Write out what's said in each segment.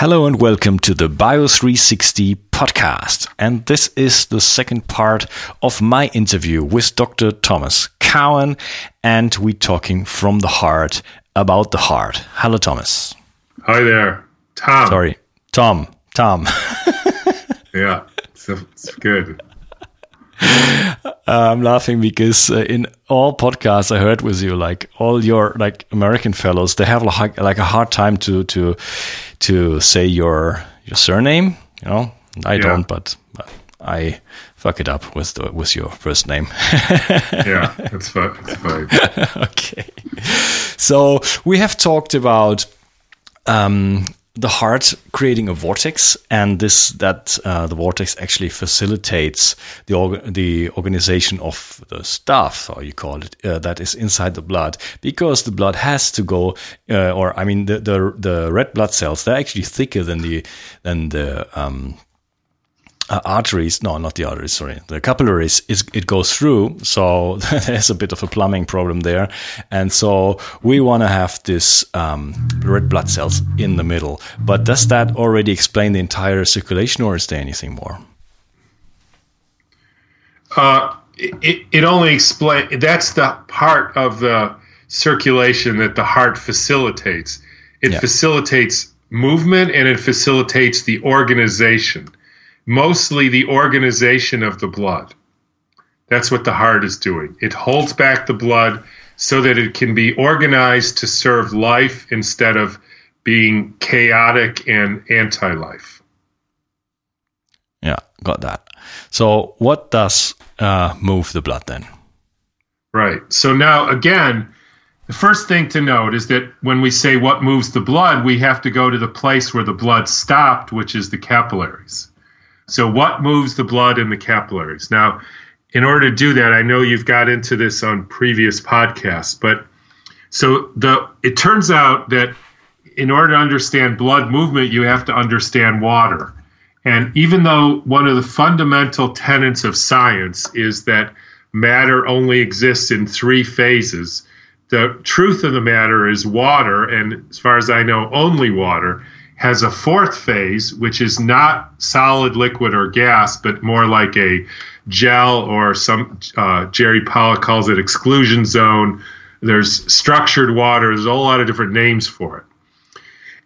Hello and welcome to the Bio360 podcast. And this is the second part of my interview with Dr. Thomas Cowan. And we're talking from the heart about the heart. Hello, Thomas. Hi there, Tom. Sorry, Tom. Tom. yeah, it's, it's good. I'm laughing because uh, in all podcasts I heard with you, like all your like American fellows, they have like like a hard time to to to say your your surname. You know, I yeah. don't, but, but I fuck it up with the, with your first name. yeah, it's fine. It's fine. okay, so we have talked about um, the heart creating a vortex, and this that uh, the vortex actually facilitates the org- the organization of the stuff, or you call it, uh, that is inside the blood, because the blood has to go, uh, or I mean, the, the the red blood cells they're actually thicker than the than the um, uh, arteries, no, not the arteries, sorry, the capillaries, is, it goes through. So there's a bit of a plumbing problem there. And so we want to have this um, red blood cells in the middle. But does that already explain the entire circulation or is there anything more? Uh, it, it only explains, that's the part of the circulation that the heart facilitates. It yeah. facilitates movement and it facilitates the organization mostly the organization of the blood. That's what the heart is doing. It holds back the blood so that it can be organized to serve life instead of being chaotic and anti life. Yeah, got that. So, what does uh, move the blood then? Right. So, now again, the first thing to note is that when we say what moves the blood, we have to go to the place where the blood stopped, which is the capillaries. So, what moves the blood in the capillaries? Now, in order to do that, I know you've got into this on previous podcasts, but so the it turns out that in order to understand blood movement, you have to understand water. And even though one of the fundamental tenets of science is that matter only exists in three phases, the truth of the matter is water, and as far as I know, only water has a fourth phase, which is not solid, liquid, or gas, but more like a gel or some, uh, Jerry Pollack calls it exclusion zone. There's structured water, there's a whole lot of different names for it.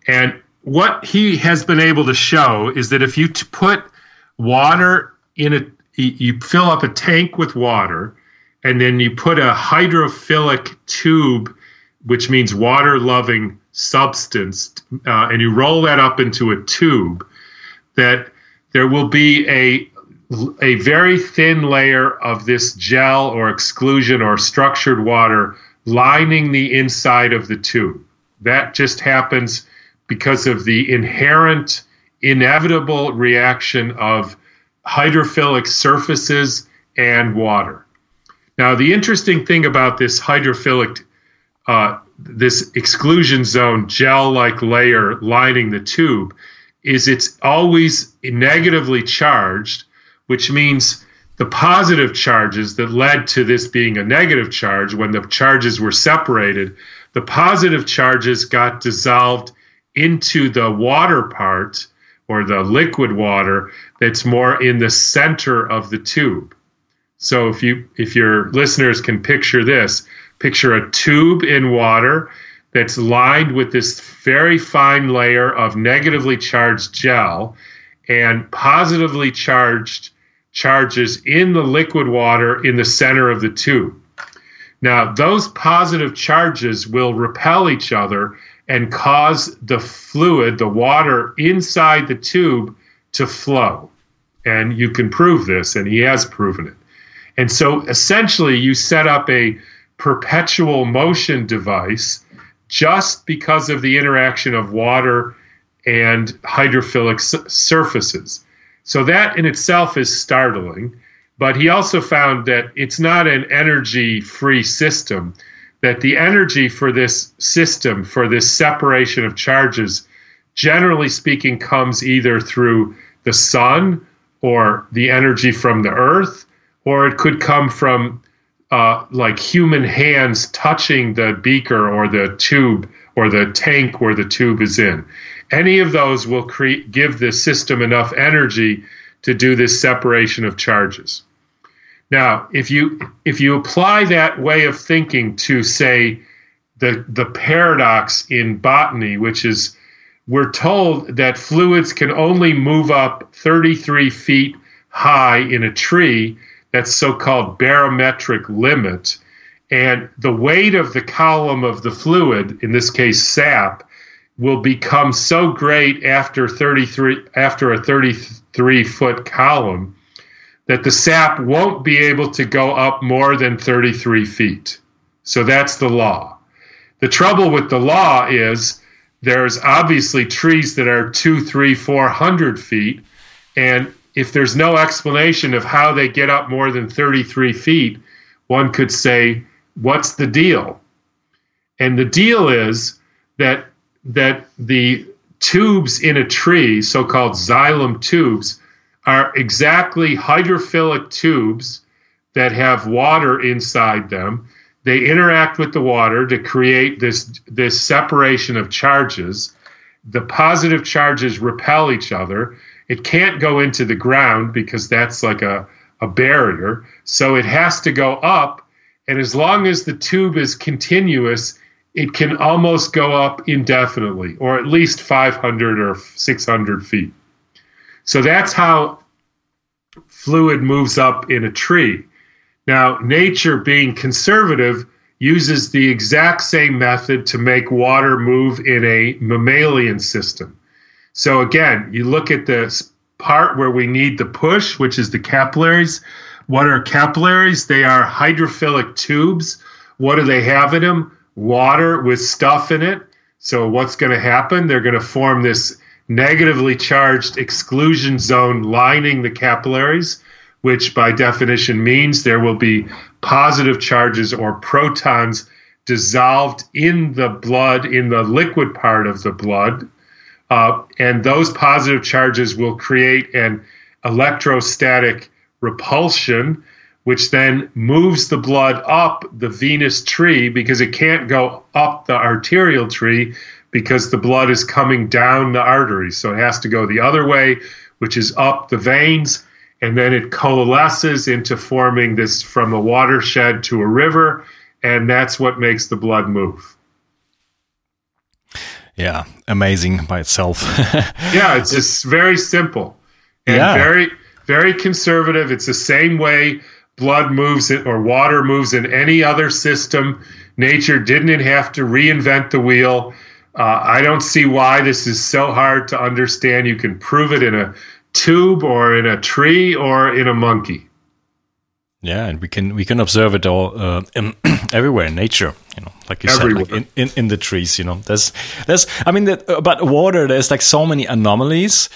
And what he has been able to show is that if you t- put water in a, you fill up a tank with water, and then you put a hydrophilic tube, which means water loving substance uh, and you roll that up into a tube, that there will be a a very thin layer of this gel or exclusion or structured water lining the inside of the tube. That just happens because of the inherent, inevitable reaction of hydrophilic surfaces and water. Now, the interesting thing about this hydrophilic uh, this exclusion zone gel like layer lining the tube is it's always negatively charged, which means the positive charges that led to this being a negative charge when the charges were separated, the positive charges got dissolved into the water part or the liquid water that's more in the center of the tube. So if you if your listeners can picture this, Picture a tube in water that's lined with this very fine layer of negatively charged gel and positively charged charges in the liquid water in the center of the tube. Now, those positive charges will repel each other and cause the fluid, the water inside the tube, to flow. And you can prove this, and he has proven it. And so essentially, you set up a perpetual motion device just because of the interaction of water and hydrophilic surfaces. So that in itself is startling. But he also found that it's not an energy free system, that the energy for this system, for this separation of charges, generally speaking, comes either through the sun or the energy from the earth, or it could come from uh, like human hands touching the beaker or the tube or the tank where the tube is in. any of those will give the system enough energy to do this separation of charges. Now, if you if you apply that way of thinking to say the the paradox in botany, which is we're told that fluids can only move up 33 feet high in a tree, that's so-called barometric limit, and the weight of the column of the fluid, in this case sap, will become so great after 33 after a 33 foot column that the sap won't be able to go up more than 33 feet. So that's the law. The trouble with the law is there's obviously trees that are two, three, four hundred feet, and if there's no explanation of how they get up more than 33 feet, one could say, what's the deal? And the deal is that that the tubes in a tree, so-called xylem tubes, are exactly hydrophilic tubes that have water inside them. They interact with the water to create this this separation of charges. The positive charges repel each other. It can't go into the ground because that's like a, a barrier. So it has to go up. And as long as the tube is continuous, it can almost go up indefinitely, or at least 500 or 600 feet. So that's how fluid moves up in a tree. Now, nature, being conservative, uses the exact same method to make water move in a mammalian system. So, again, you look at the part where we need the push, which is the capillaries. What are capillaries? They are hydrophilic tubes. What do they have in them? Water with stuff in it. So, what's going to happen? They're going to form this negatively charged exclusion zone lining the capillaries, which by definition means there will be positive charges or protons dissolved in the blood, in the liquid part of the blood. Uh, and those positive charges will create an electrostatic repulsion, which then moves the blood up the venous tree because it can't go up the arterial tree because the blood is coming down the arteries. So it has to go the other way, which is up the veins, and then it coalesces into forming this from a watershed to a river, and that's what makes the blood move. Yeah, amazing by itself. yeah, it's just very simple and yeah. very very conservative. It's the same way blood moves it or water moves in any other system. Nature didn't have to reinvent the wheel. Uh, I don't see why this is so hard to understand. You can prove it in a tube or in a tree or in a monkey. Yeah, and we can we can observe it all uh, everywhere in nature. You know, like you everywhere. said, like in, in, in, the trees. You know, there's there's I mean, the, but water. There's like so many anomalies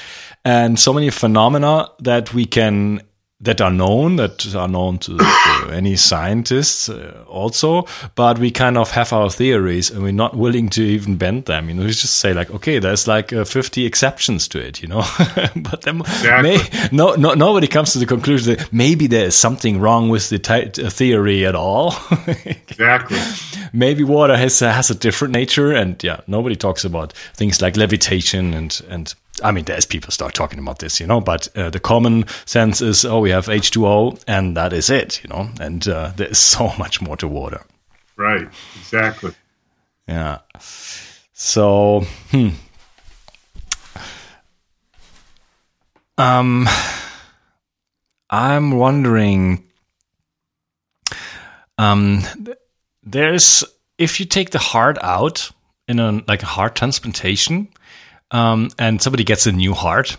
and so many phenomena that we can that are known, that are known to, to any scientists uh, also, but we kind of have our theories and we're not willing to even bend them. You know, we just say like, okay, there's like uh, 50 exceptions to it, you know, but then exactly. may, no, no, nobody comes to the conclusion that maybe there is something wrong with the uh, theory at all. exactly. Maybe water has, has a different nature and yeah, nobody talks about things like levitation and, and I mean, there's people start talking about this, you know, but uh, the common sense is, oh, we have H2O and that is it, you know, and uh, there's so much more to water. Right, exactly. Yeah. So, hmm. Um, I'm wondering, um, there's, if you take the heart out in a, like a heart transplantation, um, and somebody gets a new heart,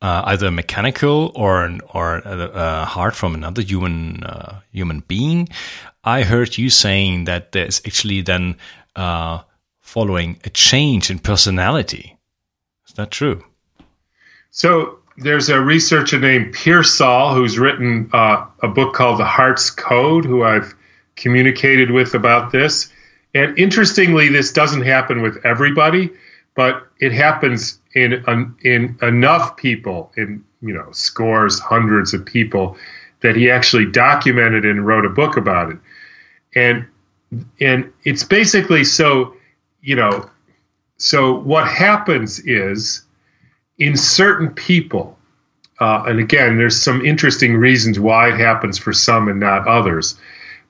uh, either mechanical or an, or a, heart from another human uh, human being. I heard you saying that there's actually then uh, following a change in personality. Is that true? So there's a researcher named Pearsall who's written uh, a book called The Heart's Code, who I've communicated with about this. And interestingly, this doesn't happen with everybody but it happens in in enough people, in you know scores, hundreds of people, that he actually documented and wrote a book about it, and and it's basically so you know so what happens is in certain people, uh, and again, there's some interesting reasons why it happens for some and not others.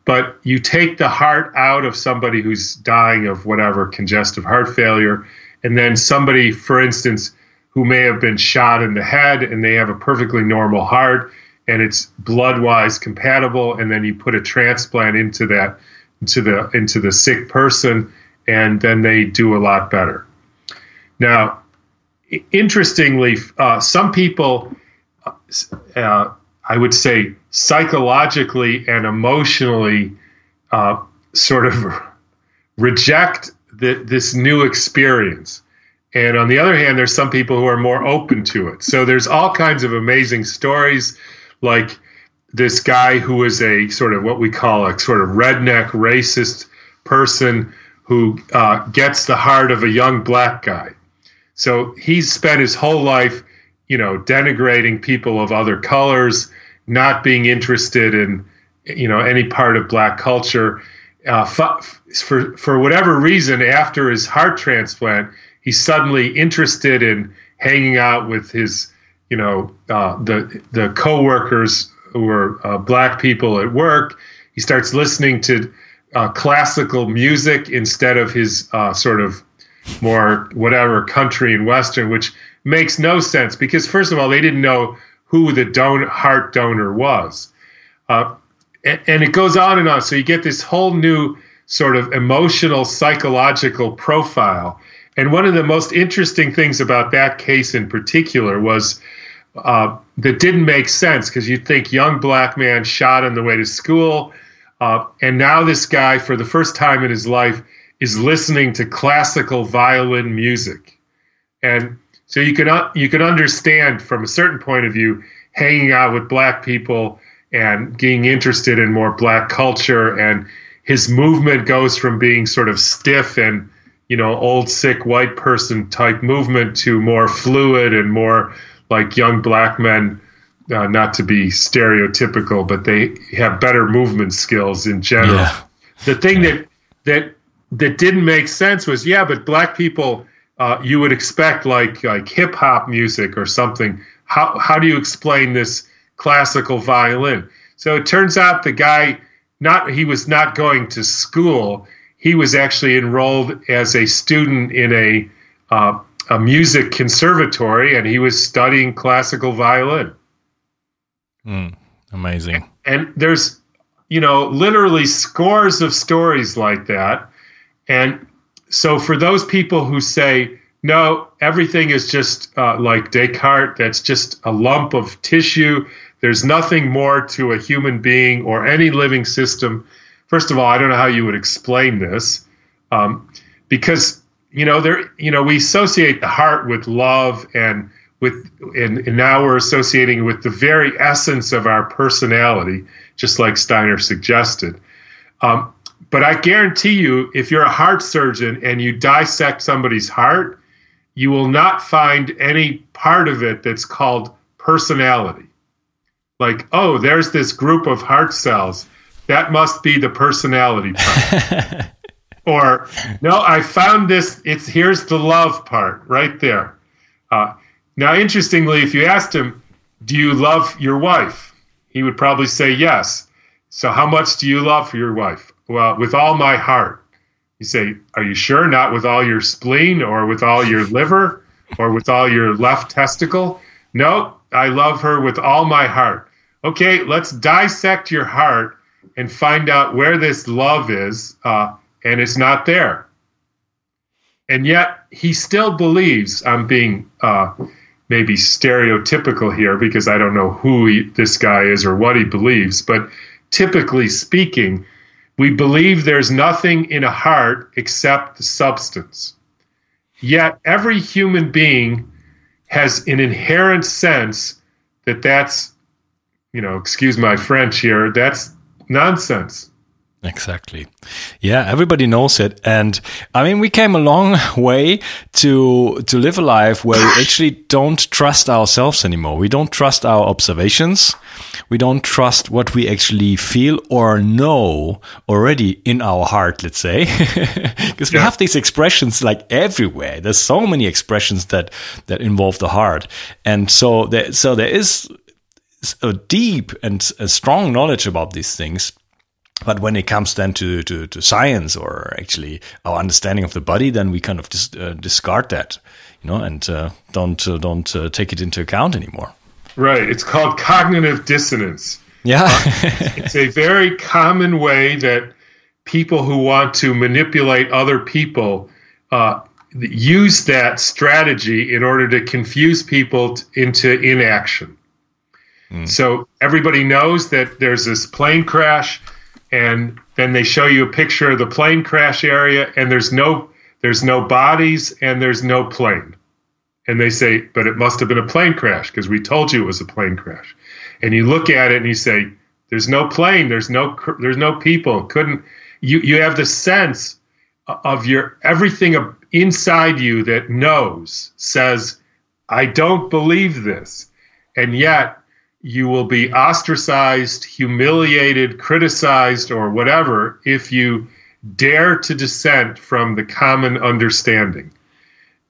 But you take the heart out of somebody who's dying of whatever congestive heart failure, and then somebody, for instance, who may have been shot in the head and they have a perfectly normal heart and it's blood wise compatible, and then you put a transplant into that into the into the sick person, and then they do a lot better. Now, interestingly, uh, some people, uh, I would say, psychologically and emotionally, uh, sort of reject this new experience. And on the other hand, there's some people who are more open to it. So there's all kinds of amazing stories, like this guy who is a sort of what we call a sort of redneck racist person who uh, gets the heart of a young black guy so he's spent his whole life, you know, denigrating people of other colors, not being interested in, you know, any part of black culture. Uh, for for whatever reason, after his heart transplant, he's suddenly interested in hanging out with his, you know, uh, the the coworkers who are uh, black people at work. He starts listening to uh, classical music instead of his uh, sort of more whatever country and western, which makes no sense because first of all, they didn't know who the don- heart donor was, uh, and, it goes on and on. So you get this whole new sort of emotional psychological profile. And one of the most interesting things about that case in particular was uh, that didn't make sense because you'd think young black man shot on the way to school, uh, and now this guy, for the first time in his life, is listening to classical violin music. And so you can uh, you can understand from a certain point of view hanging out with black people and being interested in more black culture and his movement goes from being sort of stiff and you know old sick white person type movement to more fluid and more like young black men uh, not to be stereotypical but they have better movement skills in general yeah. the thing that that that didn't make sense was yeah, but black people uh, you would expect like like hip hop music or something. How how do you explain this classical violin? So it turns out the guy not he was not going to school. He was actually enrolled as a student in a uh, a music conservatory, and he was studying classical violin. Mm, amazing. And there's you know literally scores of stories like that and so for those people who say, no, everything is just uh, like Descartes, that's just a lump of tissue, there's nothing more to a human being or any living system. First of all, I don't know how you would explain this, um, because you know there, you know, we associate the heart with love and with, and, and now we're associating with the very essence of our personality, just like Steiner suggested. Um, but I guarantee you, if you're a heart surgeon and you dissect somebody's heart, you will not find any part of it that's called personality. Like, oh, there's this group of heart cells. That must be the personality part. or, no, I found this. It's here's the love part right there. Uh, now, interestingly, if you asked him, do you love your wife? He would probably say yes. So, how much do you love your wife? Well, with all my heart. You say, Are you sure? Not with all your spleen or with all your liver or with all your left testicle? No, I love her with all my heart. Okay, let's dissect your heart and find out where this love is, uh, and it's not there. And yet, he still believes I'm being uh, maybe stereotypical here because I don't know who he, this guy is or what he believes, but typically speaking, we believe there's nothing in a heart except the substance. Yet every human being has an inherent sense that that's, you know, excuse my French here, that's nonsense. Exactly. Yeah, everybody knows it. And I mean, we came a long way to, to live a life where we actually don't trust ourselves anymore. We don't trust our observations. We don't trust what we actually feel or know already in our heart, let's say. Because we yeah. have these expressions like everywhere. There's so many expressions that, that involve the heart. And so there, so there is a deep and a strong knowledge about these things but when it comes then to, to, to, science or actually our understanding of the body, then we kind of dis, uh, discard that, you know, and uh, don't uh, don't uh, take it into account anymore. Right. It's called cognitive dissonance. Yeah. it's a very common way that people who want to manipulate other people uh, use that strategy in order to confuse people t- into inaction. Mm. So everybody knows that there's this plane crash and then they show you a picture of the plane crash area and there's no there's no bodies and there's no plane. And they say but it must have been a plane crash because we told you it was a plane crash. And you look at it and you say there's no plane there's no there's no people couldn't you you have the sense of your everything inside you that knows says i don't believe this. And yet you will be ostracized, humiliated, criticized, or whatever if you dare to dissent from the common understanding.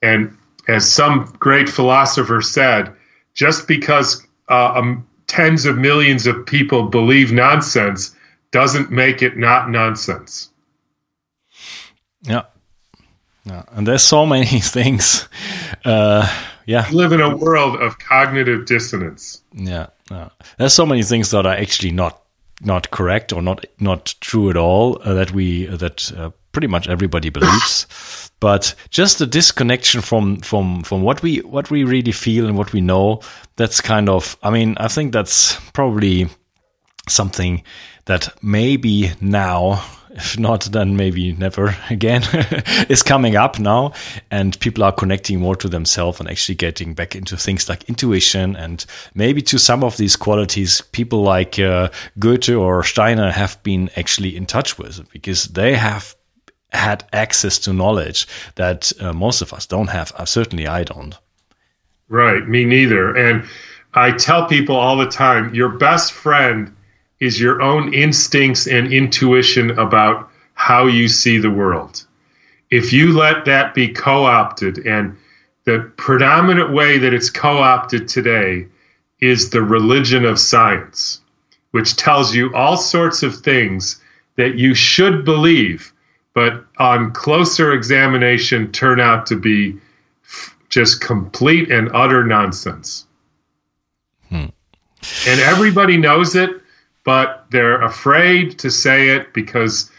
And as some great philosopher said, just because uh, um, tens of millions of people believe nonsense doesn't make it not nonsense. Yeah. Yeah. And there's so many things. Uh, yeah. We live in a world of cognitive dissonance. Yeah. Yeah. There's so many things that are actually not not correct or not not true at all uh, that we uh, that uh, pretty much everybody believes. but just the disconnection from from from what we what we really feel and what we know. That's kind of. I mean, I think that's probably something that maybe now if not, then maybe never again, is coming up now. And people are connecting more to themselves and actually getting back into things like intuition and maybe to some of these qualities people like uh, Goethe or Steiner have been actually in touch with because they have had access to knowledge that uh, most of us don't have. Uh, certainly, I don't. Right, me neither. And I tell people all the time your best friend is your own instincts and intuition about how you see the world. If you let that be co opted, and the predominant way that it's co opted today is the religion of science, which tells you all sorts of things that you should believe, but on closer examination turn out to be f- just complete and utter nonsense. Hmm. And everybody knows it but they're afraid to say it because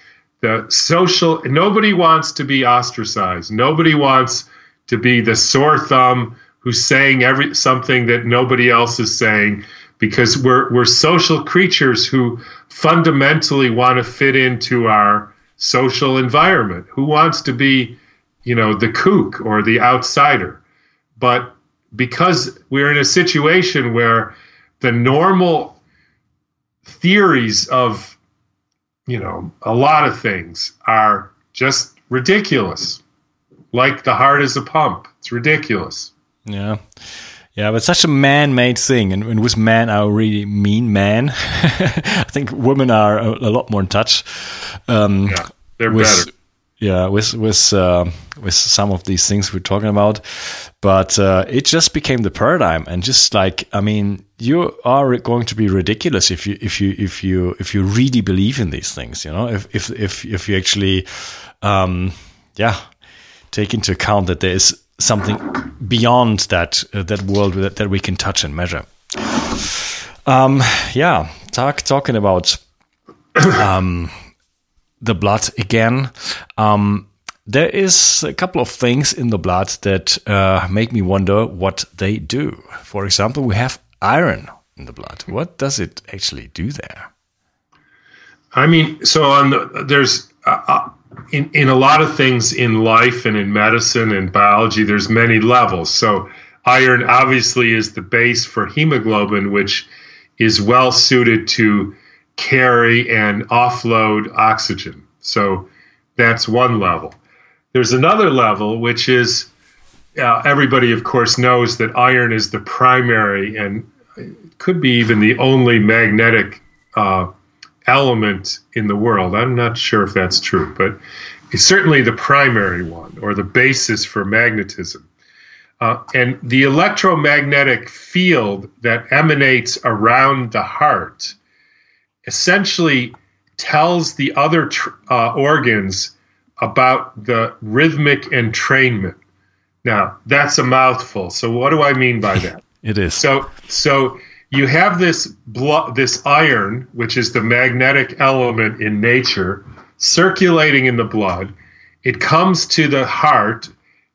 the social nobody wants to be ostracized. Nobody wants to be the sore thumb who's saying every something that nobody else is saying because we're we're social creatures who fundamentally want to fit into our social environment. Who wants to be, you know, the kook or the outsider? But because we're in a situation where the normal theories of you know a lot of things are just ridiculous. Like the heart is a pump. It's ridiculous. Yeah. Yeah, but such a man-made thing, and, and with man, I really mean man. I think women are a, a lot more in touch. Um, yeah, they're with, better yeah with with uh, with some of these things we're talking about. But uh, it just became the paradigm and just like i mean you are going to be ridiculous if you if you if you if you really believe in these things you know? If if if, if you actually um, yeah take into account that there is something beyond that uh, that world that, that we can touch and measure. Um, yeah talk talking about um, the blood again. Um, there is a couple of things in the blood that uh, make me wonder what they do. For example, we have iron in the blood. What does it actually do there? I mean, so on the, there's uh, uh, in in a lot of things in life and in medicine and biology, there's many levels. So iron obviously is the base for hemoglobin, which is well suited to carry and offload oxygen. So that's one level. There's another level, which is uh, everybody, of course, knows that iron is the primary and could be even the only magnetic uh, element in the world. I'm not sure if that's true, but it's certainly the primary one or the basis for magnetism. Uh, and the electromagnetic field that emanates around the heart essentially tells the other tr- uh, organs about the rhythmic entrainment. Now, that's a mouthful. So, what do I mean by that? it is. So, so you have this blood, this iron, which is the magnetic element in nature, circulating in the blood. It comes to the heart.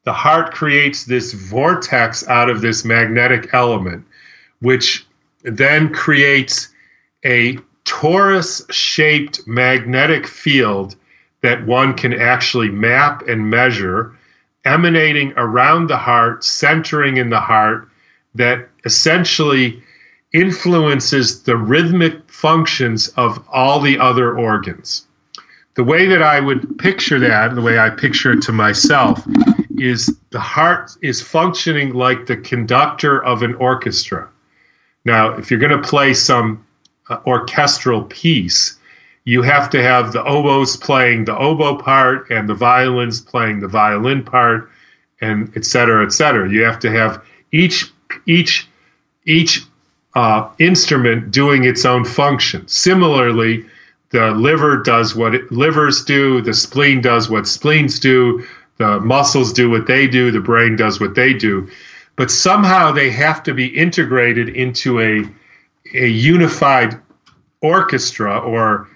The heart creates this vortex out of this magnetic element, which then creates a torus shaped magnetic field that one can actually map and measure, emanating around the heart, centering in the heart, that essentially influences the rhythmic functions of all the other organs. The way that I would picture that, the way I picture it to myself, is the heart is functioning like the conductor of an orchestra. Now, if you're going to play some orchestral piece, you have to have the oboes playing the oboe part and the violins playing the violin part, and et cetera, et cetera. You have to have each each each uh, instrument doing its own function. Similarly, the liver does what it, livers do, the spleen does what spleens do, the muscles do what they do, the brain does what they do. But somehow they have to be integrated into a a unified orchestra or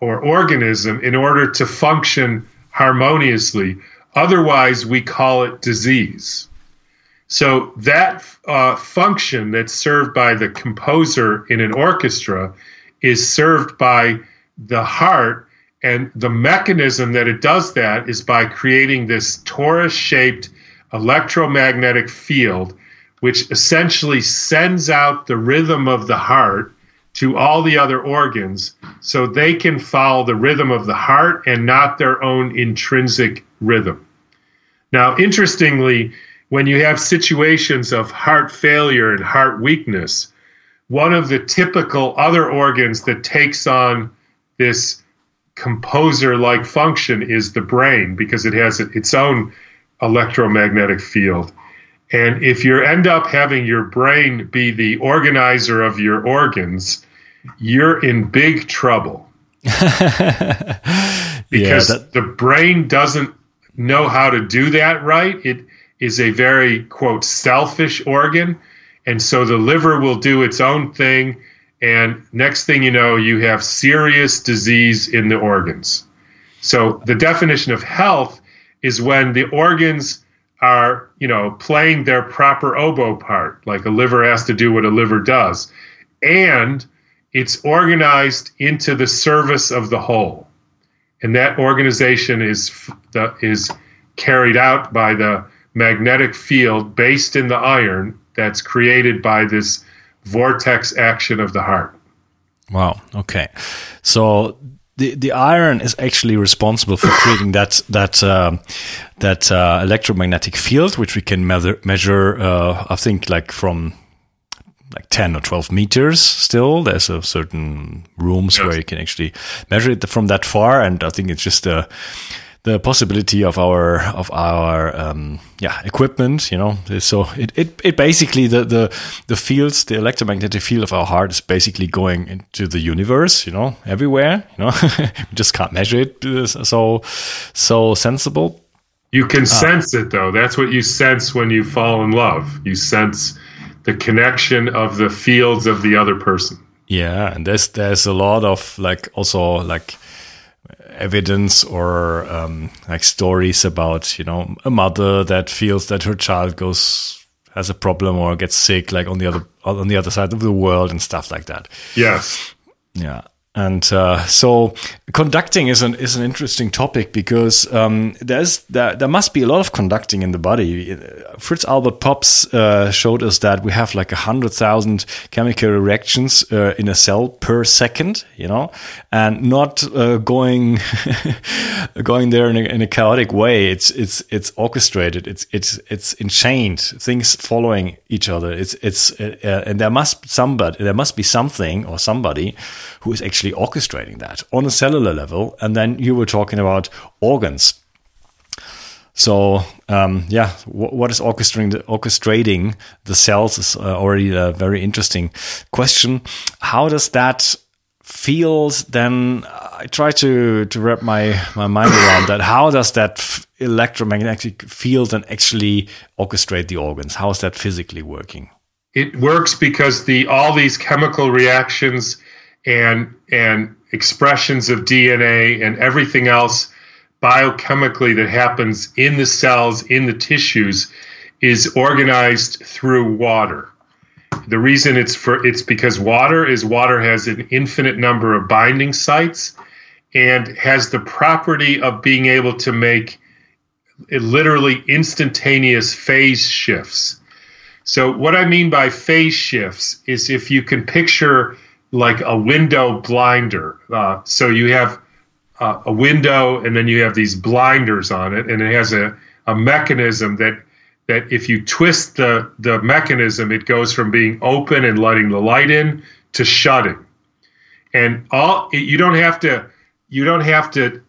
or organism in order to function harmoniously. Otherwise, we call it disease. So that uh, function that's served by the composer in an orchestra is served by the heart, and the mechanism that it does that is by creating this torus-shaped electromagnetic field, which essentially sends out the rhythm of the heart to all the other organs so they can follow the rhythm of the heart and not their own intrinsic rhythm. Now, interestingly, when you have situations of heart failure and heart weakness, one of the typical other organs that takes on this composer like function is the brain because it has its own electromagnetic field. And if you end up having your brain be the organizer of your organs, you're in big trouble. because yeah, that... the brain doesn't know how to do that right. It is a very, quote, selfish organ. And so the liver will do its own thing. And next thing you know, you have serious disease in the organs. So the definition of health is when the organs are, you know, playing their proper oboe part, like a liver has to do what a liver does, and it's organized into the service of the whole, and that organization is the, is carried out by the magnetic field based in the iron that's created by this vortex action of the heart. Wow. Okay. So the the iron is actually responsible for creating that that uh, that uh, electromagnetic field, which we can measure. measure uh, I think like from like 10 or 12 meters still there's a certain rooms yes. where you can actually measure it from that far and i think it's just a the possibility of our of our um, yeah equipment you know? So it, it, it basically the, the the fields the electromagnetic field of our heart is basically going into the universe you know everywhere you know? We just can't measure it uh, so so sensible. You can ah. sense it though. That's what you sense when you fall in love. You sense the connection of the fields of the other person. Yeah and there's there's a lot of like also like evidence or um, like stories about you know a mother that feels that her child goes has a problem or gets sick like on the other on the other side of the world and stuff like that. Yes. Yeah And uh, so, conducting is an is an interesting topic because um, there's there, there must be a lot of conducting in the body. Fritz Albert Popp uh, showed us that we have like a hundred thousand chemical reactions uh, in a cell per second, you know, and not uh, going going there in a, in a, chaotic way. It's it's it's orchestrated. It's it's it's enchained. Things following each other. It's it's uh, and there must somebody there must be something or somebody who is actually orchestrating that on a cellular level. And then you were talking about organs. So um, yeah, what is orchestrating the, orchestrating the cells is uh, already a very interesting question. How does that feels? Then I try to to wrap my my mind around that. How does that electromagnetic field then actually orchestrate the organs? How is that physically working? It works because the all these chemical reactions and and expressions of DNA and everything else biochemically that happens in the cells in the tissues is organized through water. The reason it's for it's because water is water has an infinite number of binding sites and has the property of being able to make literally instantaneous phase shifts. So what I mean by phase shifts is if you can picture like a window blinder. Uh, so you have uh, a window, and then you have these blinders on it, and it has a, a mechanism that that if you twist the the mechanism, it goes from being open and letting the light in to shutting. And all you don't have to you don't have to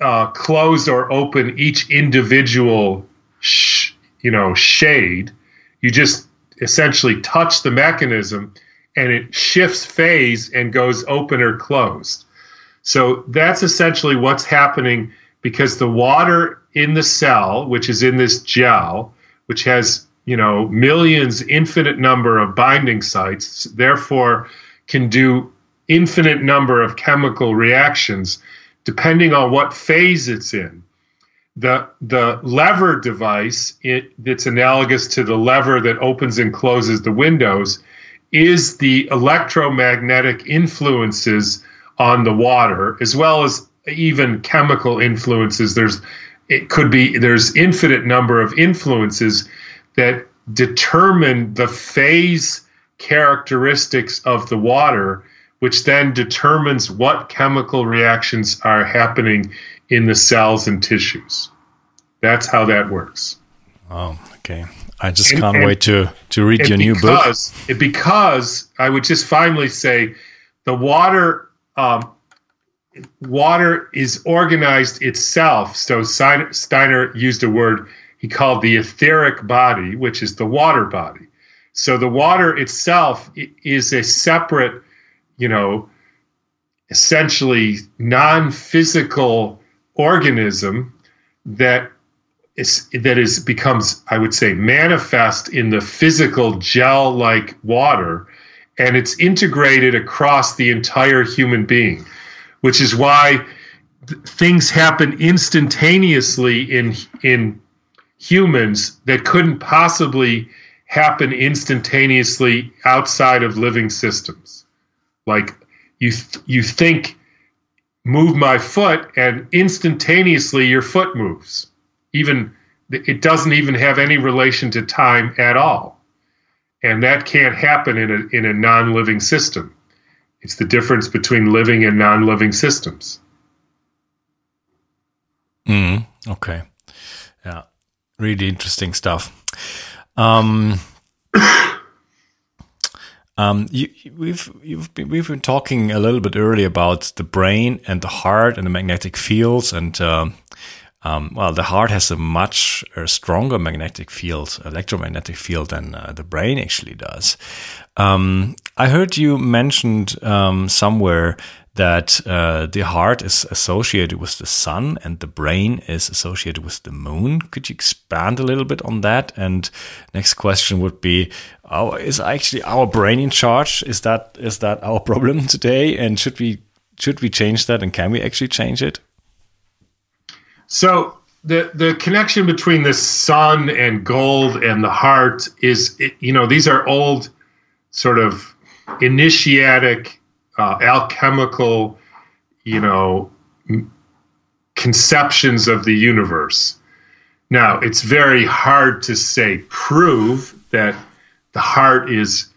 uh, close or open each individual sh- you know shade. You just essentially touch the mechanism and it shifts phase and goes open or closed. So that's essentially what's happening because the water in the cell, which is in this gel, which has you know millions, infinite number of binding sites, therefore can do infinite number of chemical reactions depending on what phase it's in. The the lever device it, that's analogous to the lever that opens and closes the windows is the electromagnetic influences on the water, as well as even chemical influences. There's it could be there's infinite number of influences that determine the phase characteristics of the water, which then determines what chemical reactions are happening in the cells and tissues. That's how that works. Oh, okay. I just and, can't and, wait to to read your because, new book. Because I would just finally say, the water um, water is organized itself. So Steiner used a word he called the etheric body, which is the water body. So the water itself is a separate, you know, essentially non-physical organism that is that is becomes I would say manifest in the physical gel like water and it's integrated across the entire human being which is why th- things happen instantaneously in in humans that couldn't possibly happen instantaneously outside of living systems. Like you th- you think move my foot and instantaneously your foot moves even it doesn't even have any relation to time at all. And that can't happen in a in a non-living system. It's the difference between living and non-living systems. Mm, okay. Yeah. Really interesting stuff. Um um, you, we've you've been, we've been talking a little bit earlier about the brain and the heart and the magnetic fields, and uh, um, well, the heart has a much stronger magnetic field, electromagnetic field than uh, the brain actually does. Um, I heard you mentioned um, somewhere that uh, the heart is associated with the sun and the brain is associated with the moon. Could you expand a little bit on that? And next question would be: oh, Is actually our brain in charge? Is that is that our problem today? And should we should we change that? And can we actually change it? So the the connection between the sun and gold and the heart is, you know, these are old sort of initiatic uh, alchemical, you know, conceptions of the universe. Now, it's very hard to say prove that the heart is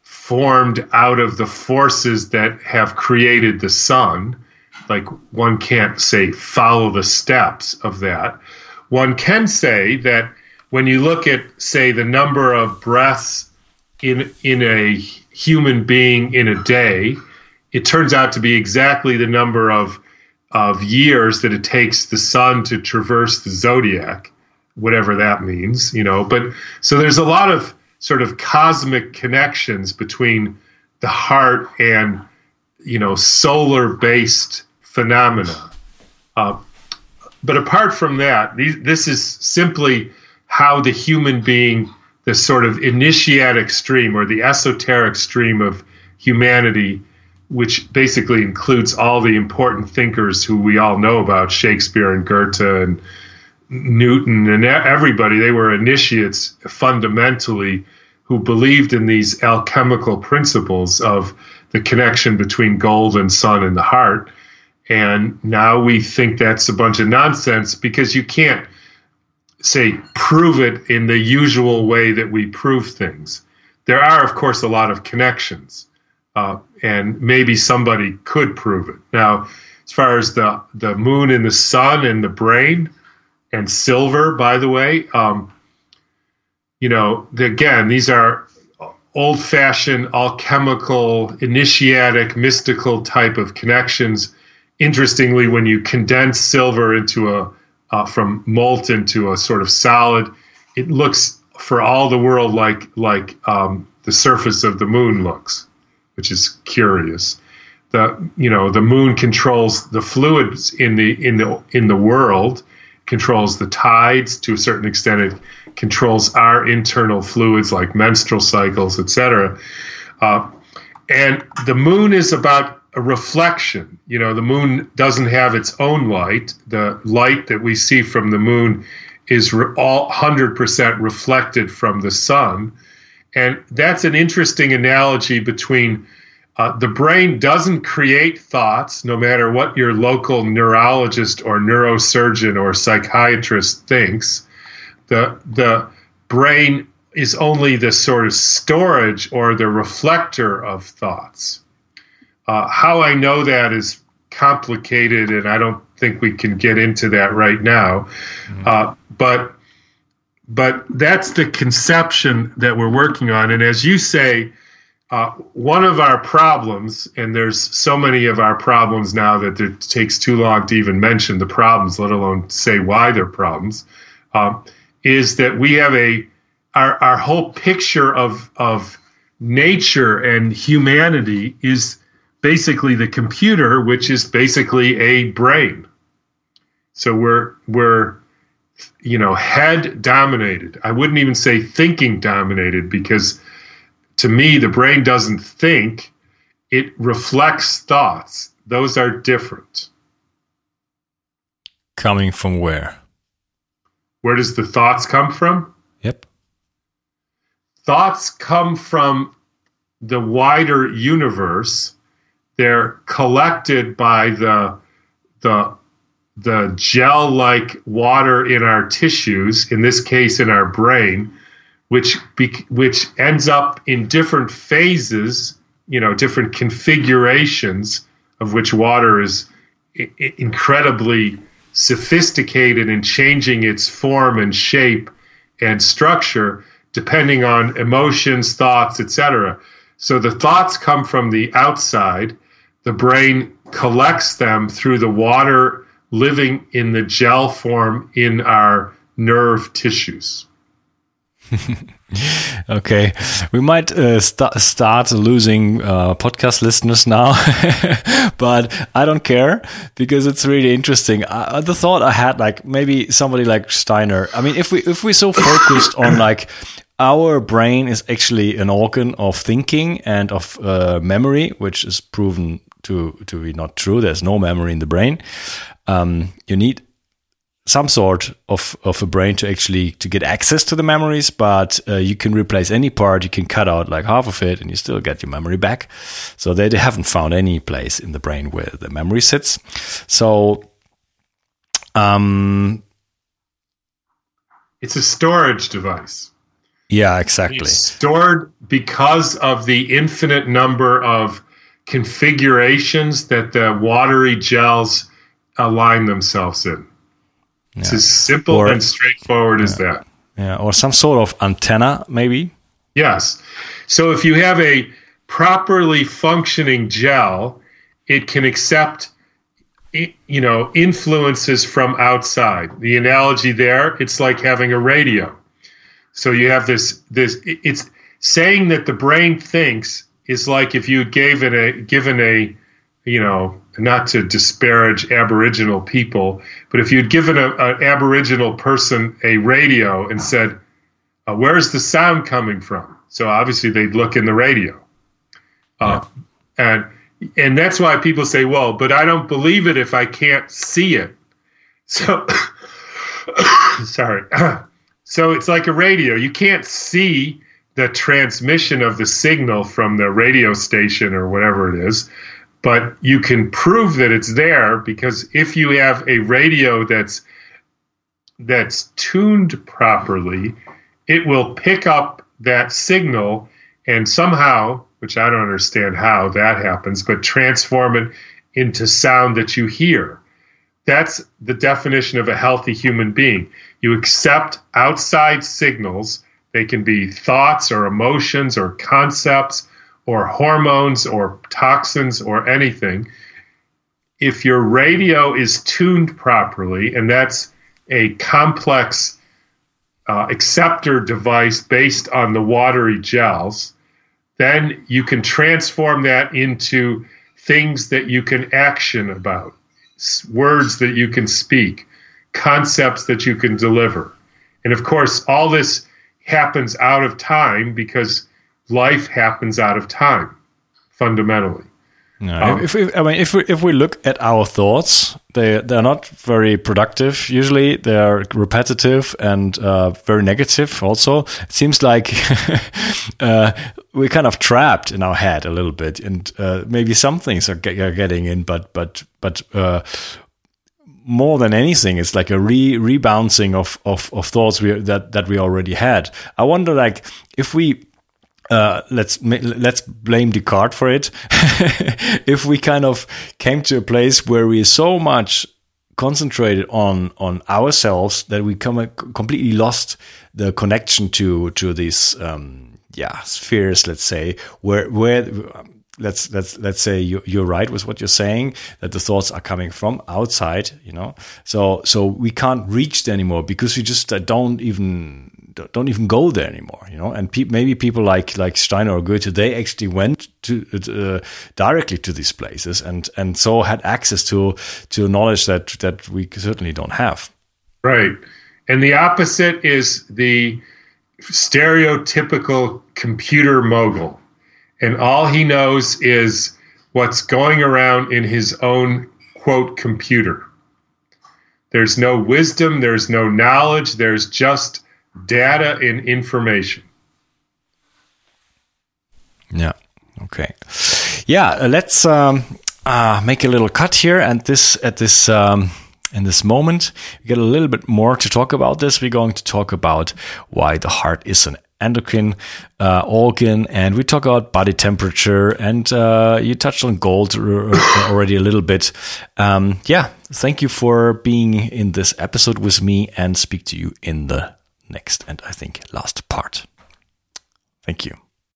formed out of the forces that have created the sun. Like one can't say follow the steps of that. One can say that when you look at, say, the number of breaths in in a human being in a day, it turns out to be exactly the number of of years that it takes the sun to traverse the zodiac, whatever that means, you know. But so there's a lot of sort of cosmic connections between the heart and you know solar based phenomena. Uh, but apart from that, these, this is simply how the human being, the sort of initiatic stream or the esoteric stream of humanity, which basically includes all the important thinkers who we all know about Shakespeare and Goethe and Newton and everybody, they were initiates fundamentally who believed in these alchemical principles of the connection between gold and sun and the heart. And now we think that's a bunch of nonsense because you can't say prove it in the usual way that we prove things. There are, of course, a lot of connections, uh, and maybe somebody could prove it. Now, as far as the the moon and the sun and the brain and silver, by the way, um, you know, again, these are old fashioned alchemical, initiatic, mystical type of connections. Interestingly, when you condense silver into a uh, from molten to a sort of solid. It looks for all the world like like um, the surface of the moon looks, which is curious. The you know the moon controls the fluids in the in the in the world, controls the tides to a certain extent. It controls our internal fluids like menstrual cycles, etc. Uh, and the moon is about a reflection. You know, the moon doesn't have its own light. The light that we see from the moon is all 100% reflected from the sun. And that's an interesting analogy between uh, the brain doesn't create thoughts, no matter what your local neurologist or neurosurgeon or psychiatrist thinks. The, the brain is only the sort of storage or the reflector of thoughts. Uh, how I know that is complicated, and I don't think we can get into that right now. Mm-hmm. Uh, but but that's the conception that we're working on. And as you say, uh, one of our problems, and there's so many of our problems now that it takes too long to even mention the problems, let alone say why they're problems, um, is that we have a our, our whole picture of of nature and humanity is basically the computer, which is basically a brain. So we're we're you know head dominated. I wouldn't even say thinking dominated because to me the brain doesn't think; it reflects thoughts. Those are different. Coming from where? Where does the thoughts come from? Yep. Thoughts come from the wider universe they're collected by the the the gel-like water in our tissues, in this case in our brain, which be, which ends up in different phases, you know, different configurations of which water is I- incredibly sophisticated in changing its form and shape and structure depending on emotions, thoughts, etc. So the thoughts come from the outside the brain collects them through the water living in the gel form in our nerve tissues. okay, we might uh, st start losing uh, podcast listeners now, but I don't care because it's really interesting. Uh, the thought I had, like maybe somebody like Steiner. I mean, if we if we're so focused on like our brain is actually an organ of thinking and of uh, memory, which is proven to to be not true. There's no memory in the brain. Um, you need some sort of, of a brain to actually to get access to the memories, but uh, you can replace any part. You can cut out like half of it, and you still get your memory back. So they, they haven't found any place in the brain where the memory sits. So, um, it's a storage device. Yeah, exactly. It's stored because of the infinite number of configurations that the watery gels align themselves in. Yeah. It's as simple or, and straightforward yeah, as that. Yeah, or some sort of antenna, maybe. Yes. So if you have a properly functioning gel, it can accept you know influences from outside the analogy there it's like having a radio so you have this this it's saying that the brain thinks is like if you gave it a given a you know not to disparage aboriginal people but if you'd given an aboriginal person a radio and said uh, where's the sound coming from so obviously they'd look in the radio uh, yeah. and and that's why people say, well, but I don't believe it if I can't see it. So, sorry. so it's like a radio. You can't see the transmission of the signal from the radio station or whatever it is, but you can prove that it's there because if you have a radio that's that's tuned properly, it will pick up that signal and somehow which I don't understand how that happens, but transform it into sound that you hear. That's the definition of a healthy human being. You accept outside signals, they can be thoughts or emotions or concepts or hormones or toxins or anything. If your radio is tuned properly, and that's a complex uh, acceptor device based on the watery gels, then you can transform that into things that you can action about, words that you can speak, concepts that you can deliver. And of course, all this happens out of time because life happens out of time, fundamentally. No, um, if we, I mean, if we if we look at our thoughts, they they're not very productive. Usually, they are repetitive and uh, very negative. Also, it seems like uh, we're kind of trapped in our head a little bit, and uh, maybe some things are, get, are, getting in, but but but uh, more than anything, it's like a re rebouncing of of, of thoughts we, that that we already had. I wonder, like, if we uh, let's let's blame Descartes for it. if we kind of came to a place where we so much concentrated on on ourselves that we come completely lost the connection to to these um, yeah spheres, let's say, where where let's let's let's say you, you're right with what you're saying that the thoughts are coming from outside you know so so we can't reach there anymore because we just uh, don't even don't even go there anymore, you know. And pe maybe people like like Steiner or Goethe, they actually went to uh, directly to these places and and so had access to to knowledge that that we certainly don't have. Right, and the opposite is the stereotypical computer mogul, and all he knows is what's going around in his own quote computer. There's no wisdom, there's no knowledge, there's just data and information. Yeah. Okay. Yeah. Uh, let's um, uh, make a little cut here, and this at this. Um, in this moment, we get a little bit more to talk about this. We're going to talk about why the heart is an endocrine uh, organ, and we talk about body temperature, and uh, you touched on gold already a little bit. Um, yeah, thank you for being in this episode with me, and speak to you in the next and I think last part. Thank you.